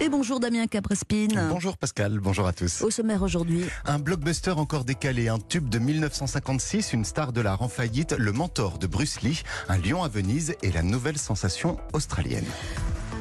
Et bonjour Damien Caprespine. Bonjour Pascal, bonjour à tous. Au sommaire aujourd'hui. Un blockbuster encore décalé, un tube de 1956, une star de l'art en faillite, le mentor de Bruce Lee, un lion à Venise et la nouvelle sensation australienne.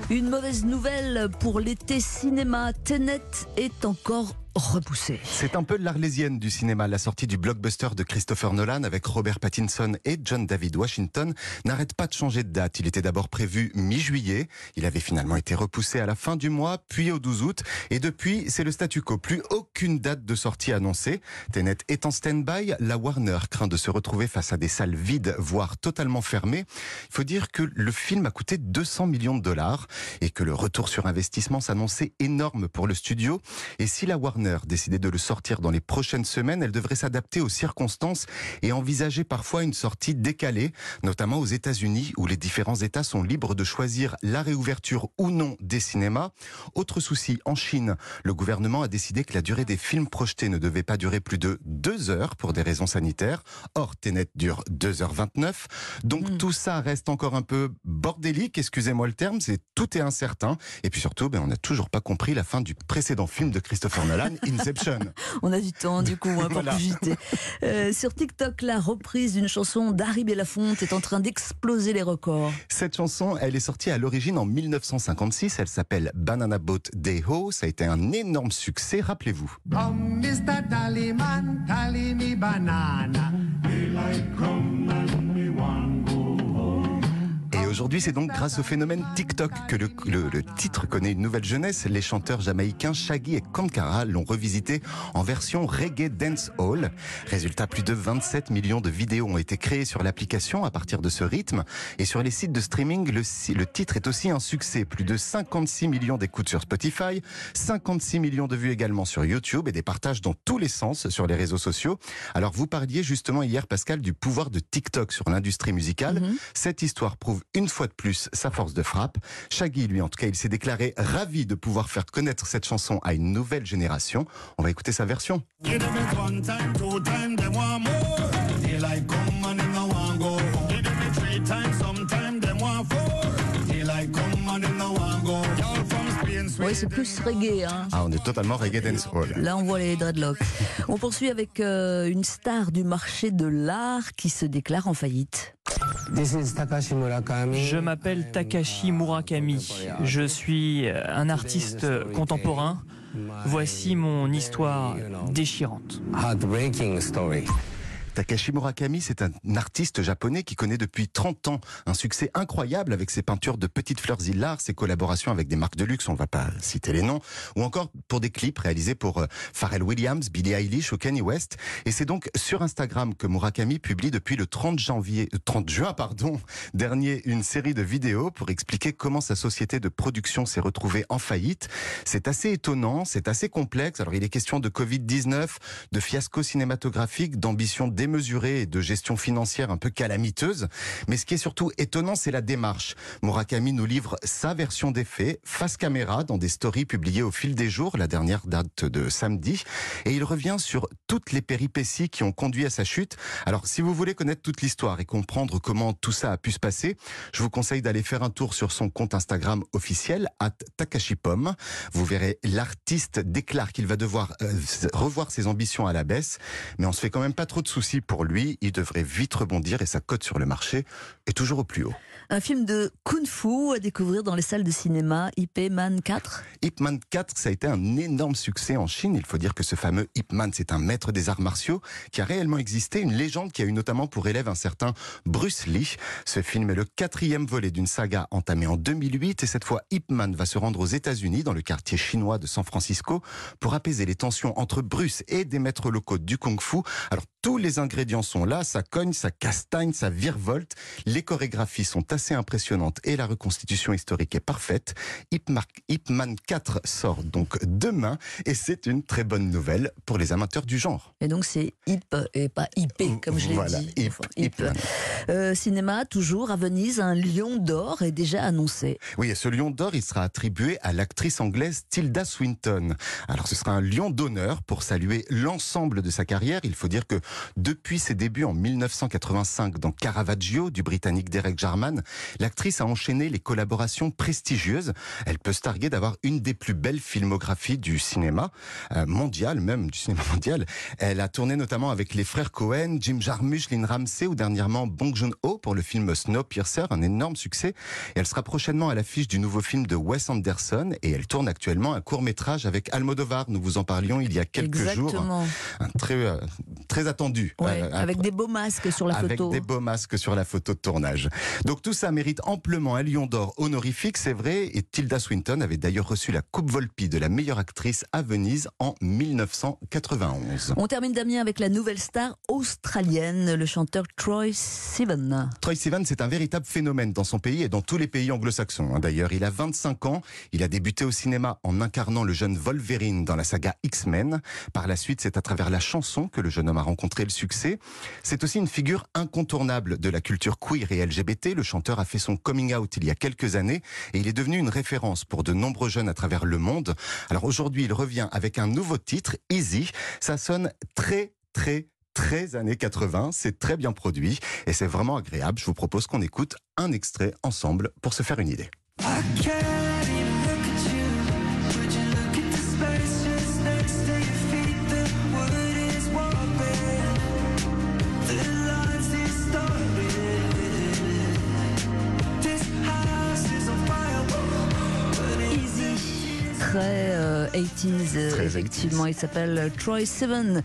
Une mauvaise nouvelle pour l'été cinéma. Tenet est encore repoussé. C'est un peu l'arlésienne du cinéma. La sortie du blockbuster de Christopher Nolan avec Robert Pattinson et John David Washington n'arrête pas de changer de date. Il était d'abord prévu mi-juillet. Il avait finalement été repoussé à la fin du mois, puis au 12 août. Et depuis, c'est le statu quo. Plus aucune date de sortie annoncée. Tenet est en stand-by. La Warner craint de se retrouver face à des salles vides, voire totalement fermées. Il faut dire que le film a coûté 200 millions de dollars et que le retour sur investissement s'annonçait énorme pour le studio. Et si la Warner décidé de le sortir dans les prochaines semaines, elle devrait s'adapter aux circonstances et envisager parfois une sortie décalée, notamment aux États-Unis où les différents États sont libres de choisir la réouverture ou non des cinémas. Autre souci, en Chine, le gouvernement a décidé que la durée des films projetés ne devait pas durer plus de deux heures pour des raisons sanitaires. Or, Tenet dure 2h29. Donc mmh. tout ça reste encore un peu bordélique, excusez-moi le terme, c'est tout est incertain. Et puis surtout, ben, on n'a toujours pas compris la fin du précédent film de Christopher Nolan, Inception. On a du temps, du coup, on va pas euh, sur TikTok, la reprise d'une chanson d'Harry Belafonte est en train d'exploser les records. Cette chanson, elle est sortie à l'origine en 1956. Elle s'appelle Banana Boat Day Ho. Ça a été un énorme succès, rappelez-vous. Oh, Mr. Tallyman, tally me banana. Aujourd'hui, c'est donc grâce au phénomène TikTok que le, titre connaît une nouvelle jeunesse. Les chanteurs jamaïcains Shaggy et Kankara l'ont revisité en version reggae dance hall. Résultat, plus de 27 millions de vidéos ont été créées sur l'application à partir de ce rythme. Et sur les sites de streaming, le, le titre est aussi un succès. Plus de 56 millions d'écoutes sur Spotify, 56 millions de vues également sur YouTube et des partages dans tous les sens sur les réseaux sociaux. Alors, vous parliez justement hier, Pascal, du pouvoir de TikTok sur l'industrie musicale. Mm-hmm. Cette histoire prouve une une fois de plus sa force de frappe. Shaggy, lui, en tout cas, il s'est déclaré ravi de pouvoir faire connaître cette chanson à une nouvelle génération. On va écouter sa version. Oui, c'est plus reggae. Hein. Ah, on est totalement reggae dancehall. Là, on voit les dreadlocks. on poursuit avec euh, une star du marché de l'art qui se déclare en faillite. Je m'appelle Takashi Murakami. Je suis un artiste contemporain. Voici mon histoire déchirante. Takashi Murakami, c'est un artiste japonais qui connaît depuis 30 ans un succès incroyable avec ses peintures de petites fleurs hilares, ses collaborations avec des marques de luxe, on ne va pas citer les noms, ou encore pour des clips réalisés pour euh, Pharrell Williams, Billie Eilish ou Kanye West. Et c'est donc sur Instagram que Murakami publie depuis le 30 janvier, 30 euh, juin, pardon, dernier une série de vidéos pour expliquer comment sa société de production s'est retrouvée en faillite. C'est assez étonnant, c'est assez complexe. Alors il est question de Covid-19, de fiasco cinématographique, d'ambition démesurée et de gestion financière un peu calamiteuse. Mais ce qui est surtout étonnant, c'est la démarche. Murakami nous livre sa version des faits, face caméra, dans des stories publiées au fil des jours, la dernière date de samedi. Et il revient sur toutes les péripéties qui ont conduit à sa chute. Alors, si vous voulez connaître toute l'histoire et comprendre comment tout ça a pu se passer, je vous conseille d'aller faire un tour sur son compte Instagram officiel, at Takashipom. Vous verrez, l'artiste déclare qu'il va devoir euh, revoir ses ambitions à la baisse, mais on se fait quand même pas trop de soucis pour lui, il devrait vite rebondir et sa cote sur le marché est toujours au plus haut. Un film de Kung Fu à découvrir dans les salles de cinéma, Ip Man 4 Ip Man 4, ça a été un énorme succès en Chine. Il faut dire que ce fameux Ip Man, c'est un maître des arts martiaux qui a réellement existé, une légende qui a eu notamment pour élève un certain Bruce Lee. Ce film est le quatrième volet d'une saga entamée en 2008 et cette fois Ip Man va se rendre aux États-Unis dans le quartier chinois de San Francisco pour apaiser les tensions entre Bruce et des maîtres locaux du Kung Fu. Alors tous les ingrédients sont là, ça cogne, ça castagne, ça virevolte. Les chorégraphies sont assez impressionnantes et la reconstitution historique est parfaite. Ip, Man 4 sort donc demain et c'est une très bonne nouvelle pour les amateurs du genre. Et donc c'est Hip et pas IP comme je l'ai voilà, dit. Hip, Hip. Euh, cinéma toujours à Venise, un lion d'or est déjà annoncé. Oui, et ce lion d'or, il sera attribué à l'actrice anglaise Tilda Swinton. Alors ce sera un lion d'honneur pour saluer l'ensemble de sa carrière. Il faut dire que depuis ses débuts en 1985 dans Caravaggio du britannique Derek Jarman, l'actrice a enchaîné les collaborations prestigieuses. Elle peut se targuer d'avoir une des plus belles filmographies du cinéma euh, mondial, même du cinéma mondial. Elle a tourné notamment avec les frères Cohen, Jim Jarmusch, Lynn Ramsey ou dernièrement Bong Joon-ho pour le film Snowpiercer, un énorme succès. Et elle sera prochainement à l'affiche du nouveau film de Wes Anderson et elle tourne actuellement un court métrage avec Almodovar. Nous vous en parlions il y a quelques Exactement. jours. Un très euh, très attendu. Ouais, Euh, avec des beaux masques sur la avec photo. des beaux masques sur la photo de tournage. Donc tout ça mérite amplement un lion d'or honorifique, c'est vrai. Et Tilda Swinton avait d'ailleurs reçu la Coupe Volpi de la meilleure actrice à Venise en 1991. On termine Damien avec la nouvelle star australienne, le chanteur Troy Sivan. Troy Sivan, c'est un véritable phénomène dans son pays et dans tous les pays anglo-saxons. hein. D'ailleurs, il a 25 ans. Il a débuté au cinéma en incarnant le jeune Wolverine dans la saga X-Men. Par la suite, c'est à travers la chanson que le jeune homme a rencontré le succès. C'est aussi une figure incontournable de la culture queer et LGBT. Le chanteur a fait son coming out il y a quelques années et il est devenu une référence pour de nombreux jeunes à travers le monde. Alors aujourd'hui, il revient avec un nouveau titre, Easy. Ça sonne très, très, très années 80. C'est très bien produit et c'est vraiment agréable. Je vous propose qu'on écoute un extrait ensemble pour se faire une idée. 80s. Euh, Très effectivement, 80's. il s'appelle Troy Seven.